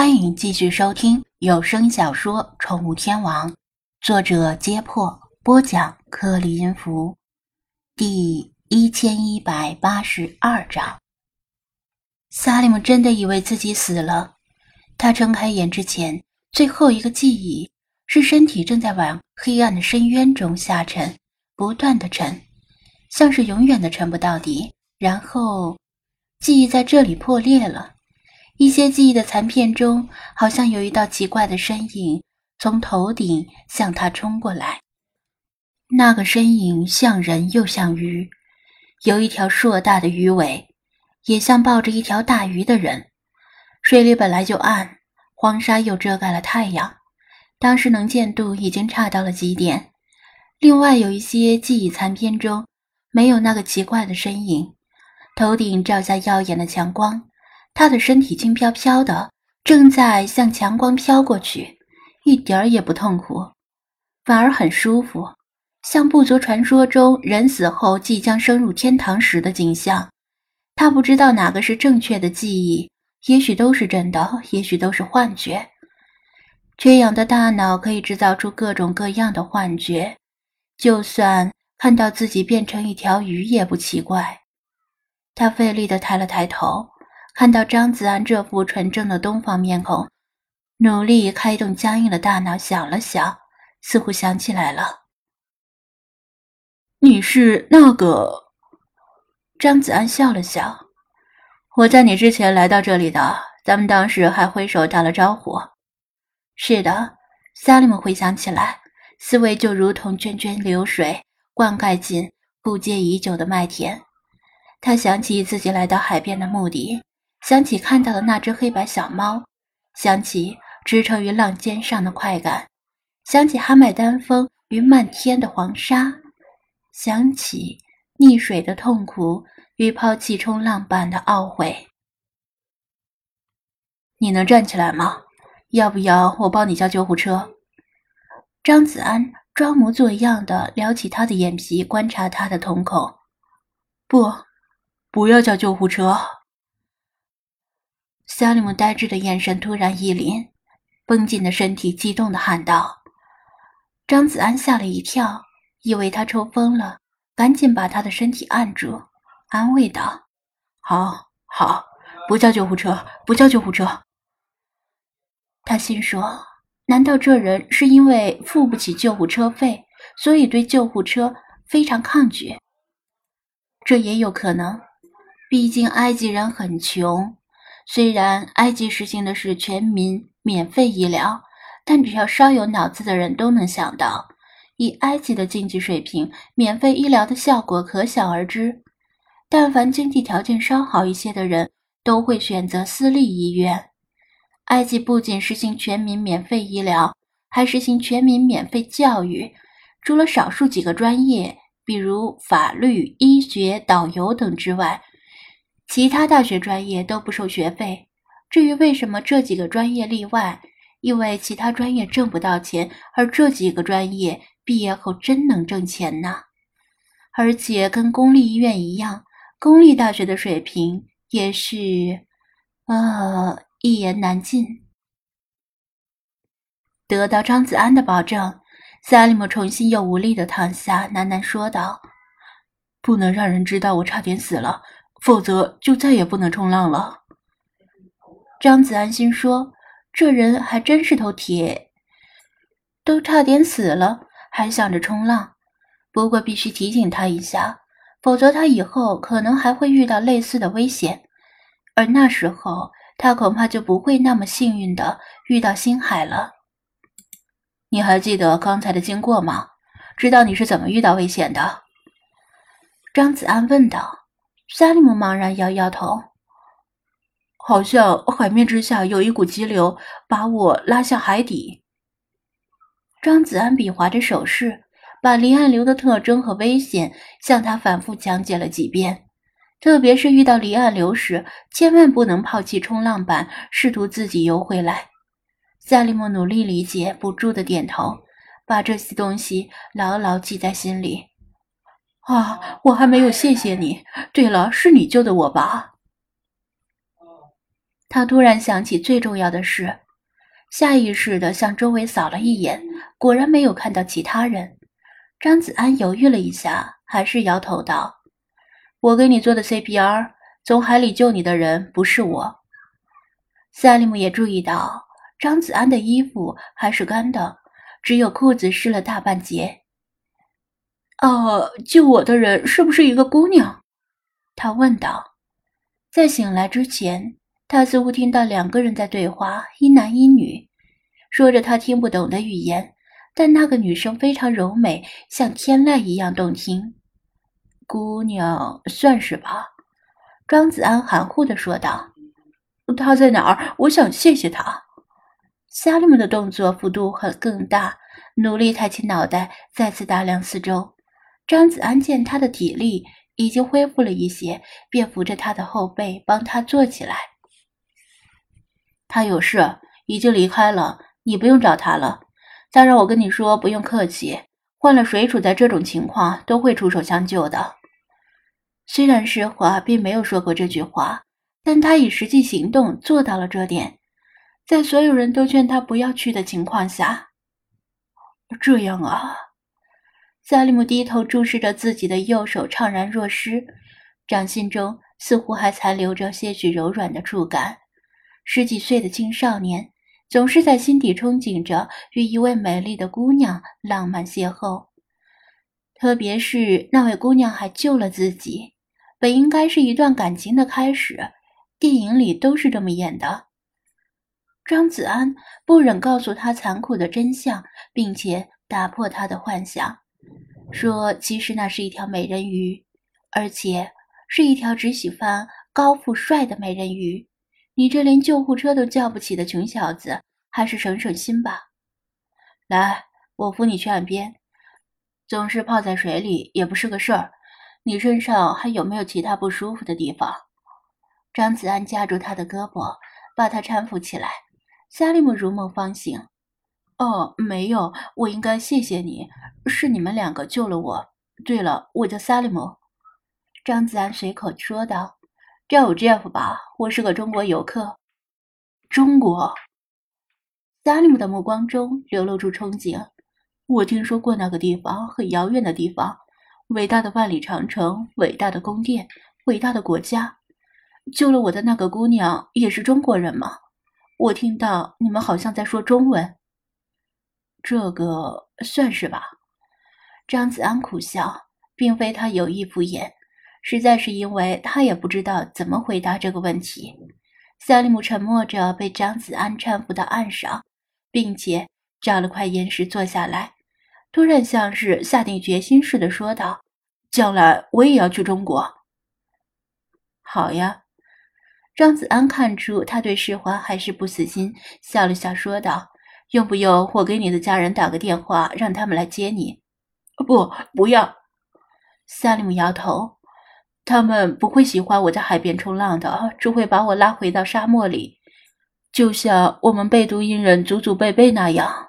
欢迎继续收听有声小说《宠物天王》，作者：揭破，播讲：克里音符，第一千一百八十二章。萨利姆真的以为自己死了。他睁开眼之前，最后一个记忆是身体正在往黑暗的深渊中下沉，不断的沉，像是永远的沉不到底。然后，记忆在这里破裂了。一些记忆的残片中，好像有一道奇怪的身影从头顶向他冲过来。那个身影像人又像鱼，有一条硕大的鱼尾，也像抱着一条大鱼的人。水里本来就暗，黄沙又遮盖了太阳，当时能见度已经差到了极点。另外有一些记忆残片中，没有那个奇怪的身影，头顶照下耀眼的强光。他的身体轻飘飘的，正在向强光飘过去，一点儿也不痛苦，反而很舒服，像部族传说中人死后即将升入天堂时的景象。他不知道哪个是正确的记忆，也许都是真的，也许都是幻觉。缺氧的大脑可以制造出各种各样的幻觉，就算看到自己变成一条鱼也不奇怪。他费力地抬了抬头。看到张子安这副纯正的东方面孔，努力开动僵硬的大脑，想了想，似乎想起来了。你是那个？张子安笑了笑。我在你之前来到这里的，咱们当时还挥手打了招呼。是的，萨利姆回想起来，思维就如同涓涓流水，灌溉进枯竭已久的麦田。他想起自己来到海边的目的。想起看到的那只黑白小猫，想起驰骋于浪尖上的快感，想起哈麦丹峰与漫天的黄沙，想起溺水的痛苦与抛弃冲浪板的懊悔。你能站起来吗？要不要我帮你叫救护车？张子安装模作样的撩起他的眼皮，观察他的瞳孔。不，不要叫救护车。萨利姆呆滞的眼神突然一凛，绷紧的身体激动的喊道：“张子安吓了一跳，以为他抽风了，赶紧把他的身体按住，安慰道：‘好，好，不叫救护车，不叫救护车。’他心说：难道这人是因为付不起救护车费，所以对救护车非常抗拒？这也有可能，毕竟埃及人很穷。”虽然埃及实行的是全民免费医疗，但只要稍有脑子的人都能想到，以埃及的经济水平，免费医疗的效果可想而知。但凡经济条件稍好一些的人，都会选择私立医院。埃及不仅实行全民免费医疗，还实行全民免费教育，除了少数几个专业，比如法律、医学、导游等之外。其他大学专业都不收学费。至于为什么这几个专业例外，因为其他专业挣不到钱，而这几个专业毕业后真能挣钱呢。而且跟公立医院一样，公立大学的水平也是……呃，一言难尽。得到张子安的保证，萨利姆重新又无力的躺下，喃喃说道：“不能让人知道我差点死了。”否则就再也不能冲浪了。张子安心说：“这人还真是头铁，都差点死了，还想着冲浪。不过必须提醒他一下，否则他以后可能还会遇到类似的危险，而那时候他恐怕就不会那么幸运的遇到星海了。”你还记得刚才的经过吗？知道你是怎么遇到危险的？张子安问道。萨利姆茫然摇摇头，好像海面之下有一股急流把我拉向海底。张子安比划着手势，把离岸流的特征和危险向他反复讲解了几遍。特别是遇到离岸流时，千万不能抛弃冲浪板，试图自己游回来。萨利姆努力理解，不住的点头，把这些东西牢牢记在心里。啊，我还没有谢谢你。对了，是你救的我吧？他突然想起最重要的事，下意识的向周围扫了一眼，果然没有看到其他人。张子安犹豫了一下，还是摇头道：“我给你做的 CPR，从海里救你的人不是我。”赛利姆也注意到张子安的衣服还是干的，只有裤子湿了大半截。哦，救我的人是不是一个姑娘？他问道。在醒来之前，他似乎听到两个人在对话，一男一女，说着他听不懂的语言，但那个女生非常柔美，像天籁一样动听。姑娘算是吧，庄子安含糊的说道。他在哪儿？我想谢谢他。萨利姆的动作幅度很更大，努力抬起脑袋，再次打量四周。张子安见他的体力已经恢复了一些，便扶着他的后背，帮他坐起来。他有事，已经离开了，你不用找他了。他让我跟你说，不用客气。换了谁处在这种情况，都会出手相救的。虽然实话并没有说过这句话。但他以实际行动做到了这点，在所有人都劝他不要去的情况下，这样啊。萨利姆低头注视着自己的右手，怅然若失，掌心中似乎还残留着些许柔软的触感。十几岁的青少年总是在心底憧憬着与一位美丽的姑娘浪漫邂逅，特别是那位姑娘还救了自己，本应该是一段感情的开始。电影里都是这么演的。张子安不忍告诉他残酷的真相，并且打破他的幻想，说：“其实那是一条美人鱼，而且是一条只喜欢高富帅的美人鱼。你这连救护车都叫不起的穷小子，还是省省心吧。来，我扶你去岸边。总是泡在水里也不是个事儿。你身上还有没有其他不舒服的地方？”张子安夹住他的胳膊，把他搀扶起来。萨利姆如梦方醒：“哦，没有，我应该谢谢你，是你们两个救了我。对了，我叫萨利姆。”张子安随口说道：“叫我 Jeff 吧，我是个中国游客。”中国。萨利姆的目光中流露出憧憬。我听说过那个地方，很遥远的地方，伟大的万里长城，伟大的宫殿，伟大的国家。救了我的那个姑娘也是中国人吗？我听到你们好像在说中文。这个算是吧。张子安苦笑，并非他有意敷衍，实在是因为他也不知道怎么回答这个问题。萨利姆沉默着，被张子安搀扶到岸上，并且找了块岩石坐下来，突然像是下定决心似的说道：“将来我也要去中国。”好呀。张子安看出他对世华还是不死心，笑了笑说道：“用不用我给你的家人打个电话，让他们来接你？”“不，不要。”萨利姆摇头，“他们不会喜欢我在海边冲浪的，只会把我拉回到沙漠里，就像我们贝都因人祖祖辈辈那样。”